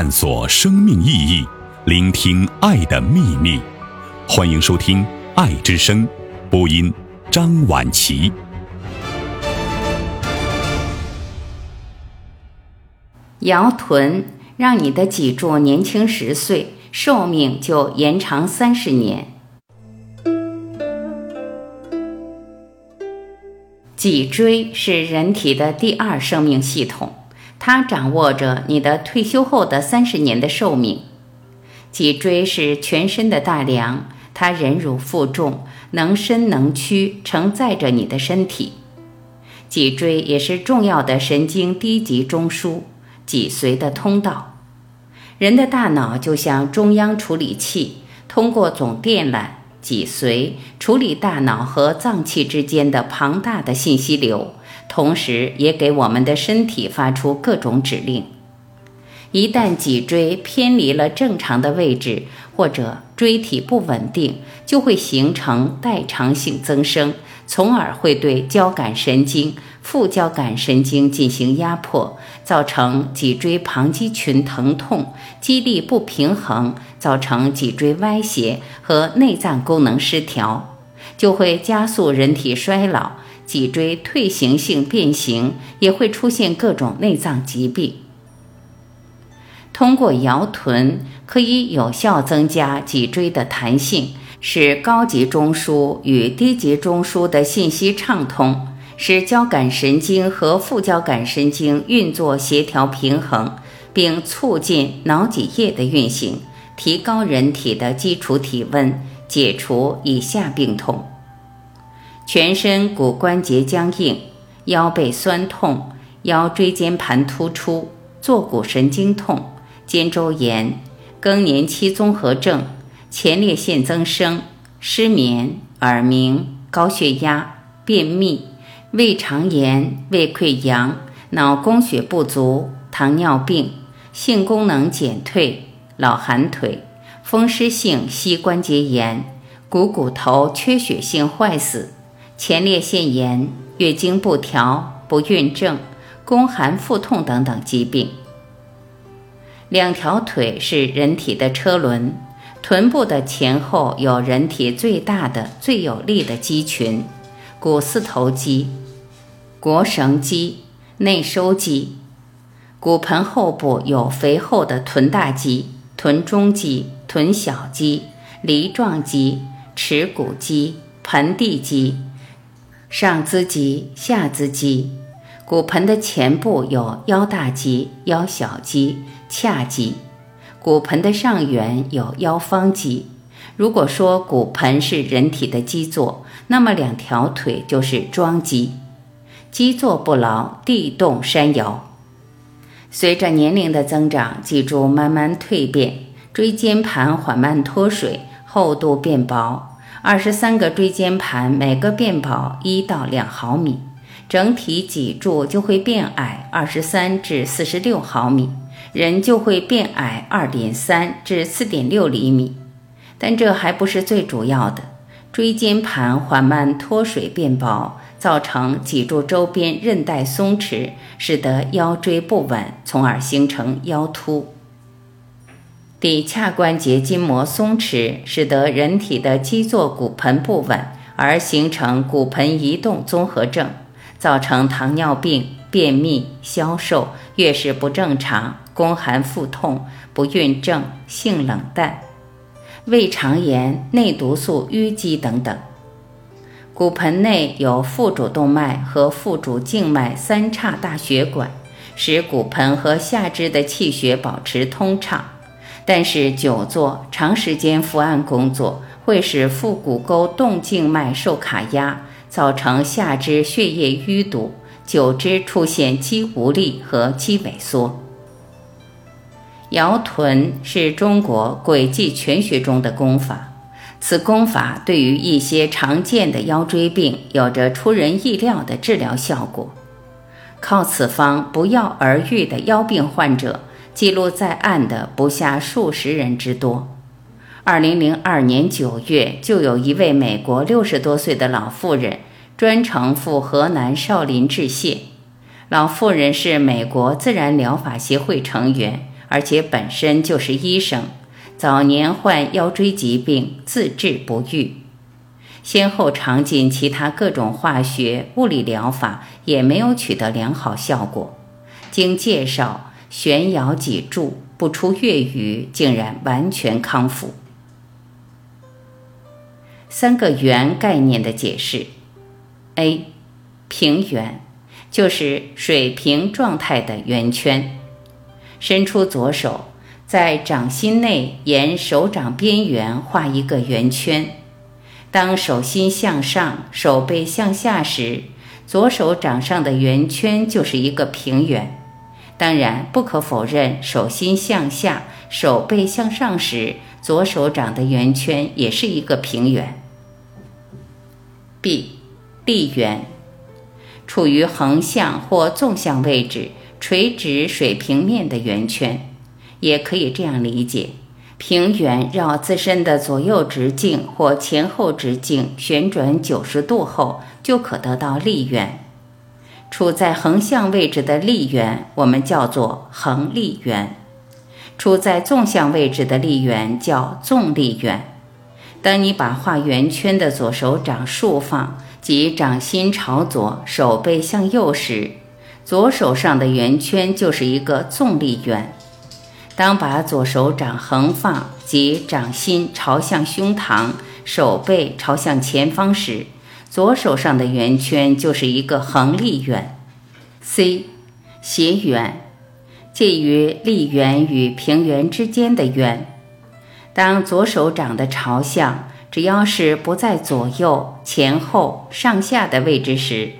探索生命意义，聆听爱的秘密。欢迎收听《爱之声》，播音张婉琪。摇臀，让你的脊柱年轻十岁，寿命就延长三十年。脊椎是人体的第二生命系统，它掌握着你的退休后的三十年的寿命。脊椎是全身的大梁，它忍辱负重，能伸能屈，承载着你的身体。脊椎也是重要的神经低级中枢、脊髓的通道。人的大脑就像中央处理器，通过总电缆。脊髓处理大脑和脏器之间的庞大的信息流，同时也给我们的身体发出各种指令。一旦脊椎偏离了正常的位置，或者椎体不稳定，就会形成代偿性增生，从而会对交感神经、副交感神经进行压迫，造成脊椎旁肌群疼痛、肌力不平衡。造成脊椎歪斜和内脏功能失调，就会加速人体衰老，脊椎退行性变形，也会出现各种内脏疾病。通过摇臀，可以有效增加脊椎的弹性，使高级中枢与低级中枢的信息畅通，使交感神经和副交感神经运作协调平衡，并促进脑脊液的运行。提高人体的基础体温，解除以下病痛：全身骨关节僵硬、腰背酸痛、腰椎间盘突出、坐骨神经痛、肩周炎、更年期综合症、前列腺增生、失眠、耳鸣、高血压、便秘、胃肠炎、胃溃疡、脑供血不足、糖尿病、性功能减退。老寒腿、风湿性膝关节炎、股骨头缺血性坏死、前列腺炎、月经不调、不孕症、宫寒腹痛等等疾病。两条腿是人体的车轮，臀部的前后有人体最大的、最有力的肌群——股四头肌、腘绳肌、内收肌。骨盆后部有肥厚的臀大肌。臀中肌、臀小肌、梨状肌、耻骨肌、盆地肌、上肢肌、下肢肌，骨盆的前部有腰大肌、腰小肌、髂肌，骨盆的上缘有腰方肌。如果说骨盆是人体的基座，那么两条腿就是桩基。基座不牢，地动山摇。随着年龄的增长，脊柱慢慢蜕变，椎间盘缓慢脱水，厚度变薄。二十三个椎间盘每个变薄一到两毫米，整体脊柱就会变矮二十三至四十六毫米，人就会变矮二点三至四点六厘米。但这还不是最主要的，椎间盘缓慢脱水变薄。造成脊柱周边韧带松弛，使得腰椎不稳，从而形成腰突。骶髂关节筋膜松弛，使得人体的基座骨盆不稳，而形成骨盆移动综合症，造成糖尿病、便秘、消瘦、月事不正常、宫寒腹痛、不孕症、性冷淡、胃肠炎、内毒素淤积等等。骨盆内有腹主动脉和腹主静脉三叉大血管，使骨盆和下肢的气血保持通畅。但是久坐、长时间伏案工作会使腹股沟动静脉受卡压，造成下肢血液淤堵，久之出现肌无力和肌萎缩。摇臀是中国轨迹全学中的功法。此功法对于一些常见的腰椎病有着出人意料的治疗效果。靠此方不药而愈的腰病患者记录在案的不下数十人之多。二零零二年九月，就有一位美国六十多岁的老妇人专程赴河南少林致谢。老妇人是美国自然疗法协会成员，而且本身就是医生，早年患腰椎疾病，自治不愈，先后尝尽其他各种化学、物理疗法，也没有取得良好效果。经介绍，悬摇脊柱，不出月余，竟然完全康复。三个圆概念的解释：A，平圆，就是水平状态的圆圈。伸出左手，在掌心内沿手掌边缘画一个圆圈。当手心向上，手背向下时，左手掌上的圆圈就是一个平圆。当然，不可否认，手心向下，手背向上时，左手掌的圆圈也是一个平圆。B，立圆，处于横向或纵向位置，垂直水平面的圆圈，也可以这样理解：平圆绕自身的左右直径或前后直径旋转九十度后，就可得到立圆。处在横向位置的立圆，我们叫做横立圆；处在纵向位置的立圆叫纵立圆。当你把画圆圈的左手掌竖放，即掌心朝左，手背向右时，左手上的圆圈就是一个纵立圆。当把左手掌横放，即掌心朝向胸膛，手背朝向前方时，左手上的圆圈就是一个横立圆。C，斜圆，介于立圆与平圆之间的圆。当左手掌的朝向只要是不在左右、前后、上下的位置时，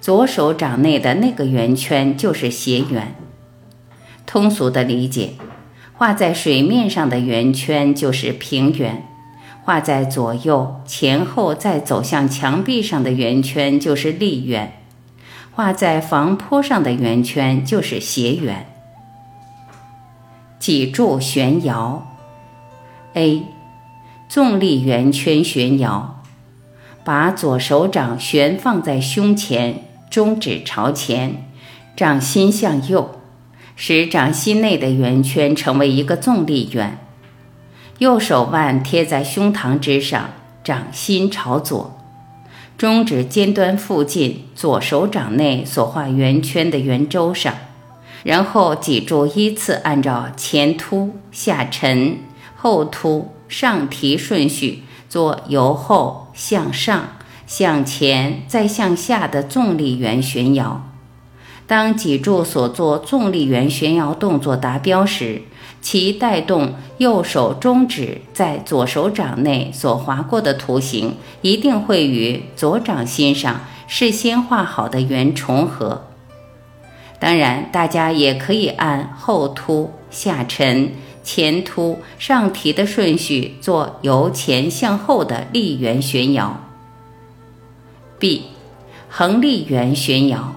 左手掌内的那个圆圈就是斜圆。通俗的理解，画在水面上的圆圈就是平圆；画在左右、前后再走向墙壁上的圆圈就是立圆；画在房坡上的圆圈就是斜圆。脊柱悬摇。A，纵立圆圈悬摇，把左手掌悬放在胸前，中指朝前，掌心向右，使掌心内的圆圈成为一个纵立圆。右手腕贴在胸膛之上，掌心朝左，中指尖端附近左手掌内所画圆圈的圆周上，然后脊柱依次按照前凸、下沉。后凸、上提顺序做由后向上、向前再向下的纵立圆旋摇。当脊柱所做纵立圆旋摇动作达标时，其带动右手中指在左手掌内所划过的图形，一定会与左掌心上事先画好的圆重合。当然，大家也可以按后凸、下沉。前凸上提的顺序做由前向后的立圆旋摇。B，横立圆旋摇，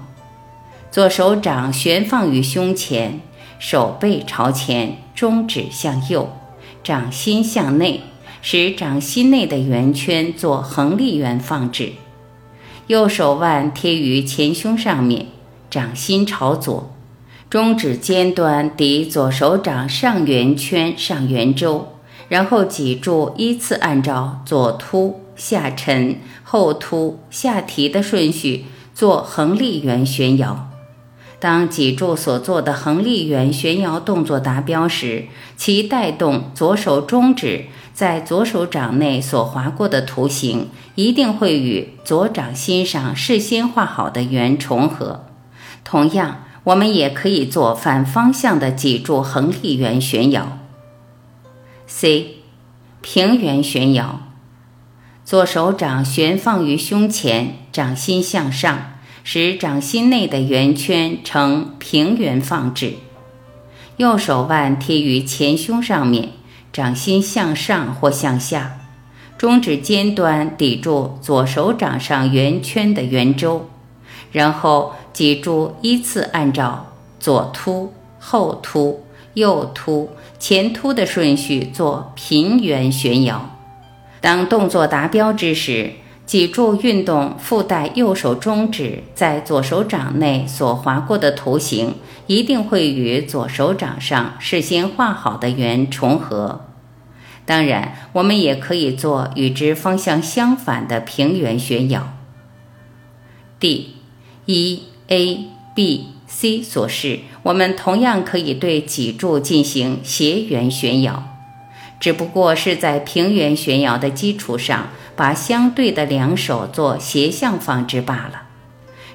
左手掌悬放于胸前，手背朝前，中指向右，掌心向内，使掌心内的圆圈做横立圆放置。右手腕贴于前胸上面，掌心朝左。中指尖端抵左手掌上圆圈上圆周，然后脊柱依次按照左凸、下沉、后凸、下提的顺序做横立圆旋摇。当脊柱所做的横立圆旋摇动作达标时，其带动左手中指在左手掌内所划过的图形，一定会与左掌心上事先画好的圆重合。同样。我们也可以做反方向的脊柱横立圆旋摇。C，平圆旋摇，左手掌悬放于胸前，掌心向上，使掌心内的圆圈呈平圆放置。右手腕贴于前胸上面，掌心向上或向下，中指尖端抵住左手掌上圆圈的圆周，然后。脊柱依次按照左凸、后凸、右凸、前凸的顺序做平圆旋摇。当动作达标之时，脊柱运动附带右手中指在左手掌内所划过的图形，一定会与左手掌上事先画好的圆重合。当然，我们也可以做与之方向相反的平圆旋摇。D、E、A、B、C 所示，我们同样可以对脊柱进行斜圆旋摇，只不过是在平圆旋摇的基础上。把相对的两手做斜向放置罢了，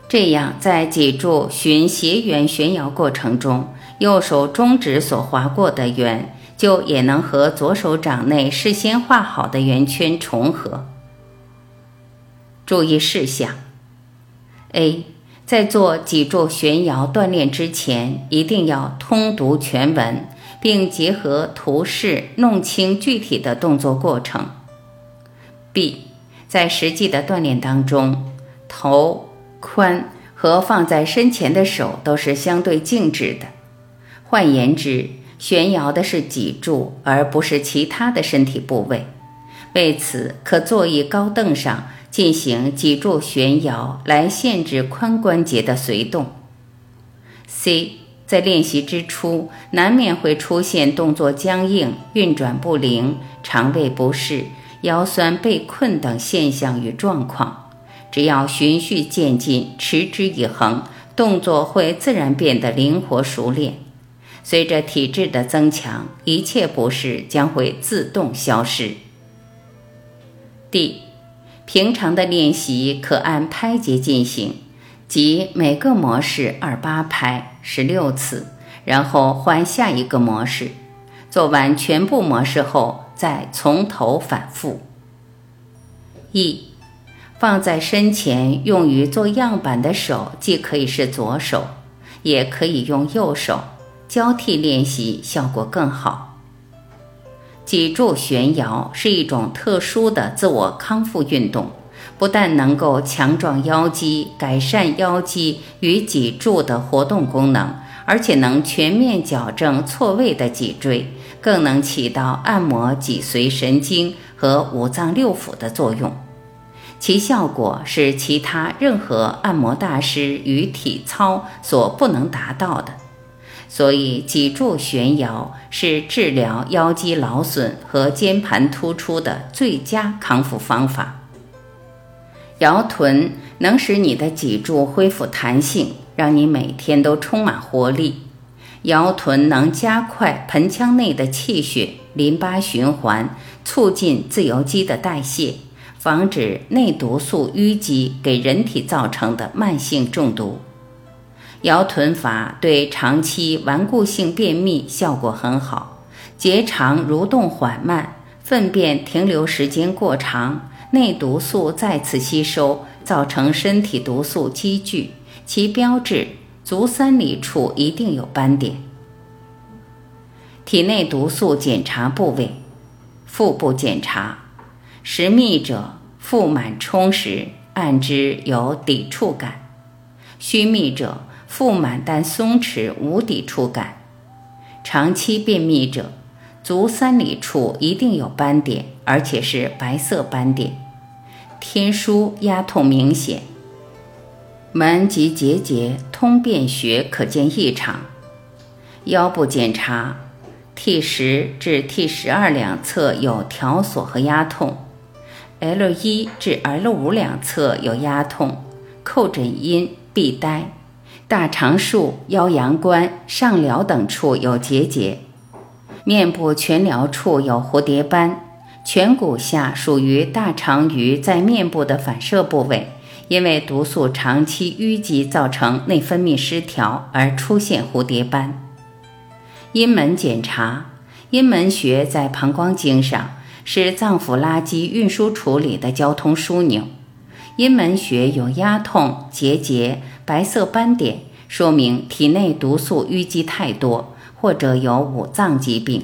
这样在脊柱循斜圆旋摇过程中，右手中指所划过的圆，就也能和左手掌内事先画好的圆圈重合。注意事项：A，在做脊柱旋摇锻炼之前，一定要通读全文，并结合图示弄清具体的动作过程。B，在实际的锻炼当中，头、髋和放在身前的手都是相对静止的。换言之，悬摇的是脊柱，而不是其他的身体部位。为此，可坐于高凳上进行脊柱悬摇，来限制髋关节的随动。C，在练习之初，难免会出现动作僵硬、运转不灵、肠胃不适。腰酸背困等现象与状况，只要循序渐进，持之以恒，动作会自然变得灵活熟练。随着体质的增强，一切不适将会自动消失。D，平常的练习可按拍节进行，即每个模式二八拍十六次，然后换下一个模式。做完全部模式后。再从头反复。一，放在身前用于做样板的手，既可以是左手，也可以用右手，交替练习效果更好。脊柱旋摇是一种特殊的自我康复运动，不但能够强壮腰肌，改善腰肌与脊柱的活动功能，而且能全面矫正错位的脊椎。更能起到按摩脊髓神经和五脏六腑的作用，其效果是其他任何按摩大师与体操所不能达到的。所以，脊柱悬摇是治疗腰肌劳损和肩盘突出的最佳康复方法。摇臀能使你的脊柱恢复弹性，让你每天都充满活力。摇臀能加快盆腔内的气血淋巴循环，促进自由基的代谢，防止内毒素淤积给人体造成的慢性中毒。摇臀法对长期顽固性便秘效果很好，结肠蠕动缓慢，粪便停留时间过长，内毒素再次吸收，造成身体毒素积聚，其标志。足三里处一定有斑点。体内毒素检查部位：腹部检查，实密者腹满充实，按之有抵触感；虚密者腹满但松弛无抵触感。长期便秘者，足三里处一定有斑点，而且是白色斑点，天枢压痛明显。门及结节通便穴可见异常，腰部检查，T 十至 T 十二两侧有条索和压痛，L 一至 L 五两侧有压痛，叩诊阴必呆，大肠束、腰阳关、上髎等处有结节，面部全髎处有蝴蝶斑，颧骨下属于大肠鱼在面部的反射部位。因为毒素长期淤积造成内分泌失调而出现蝴蝶斑。阴门检查，阴门穴在膀胱经上，是脏腑垃圾运输处理的交通枢纽。阴门穴有压痛、结节、白色斑点，说明体内毒素淤积太多，或者有五脏疾病。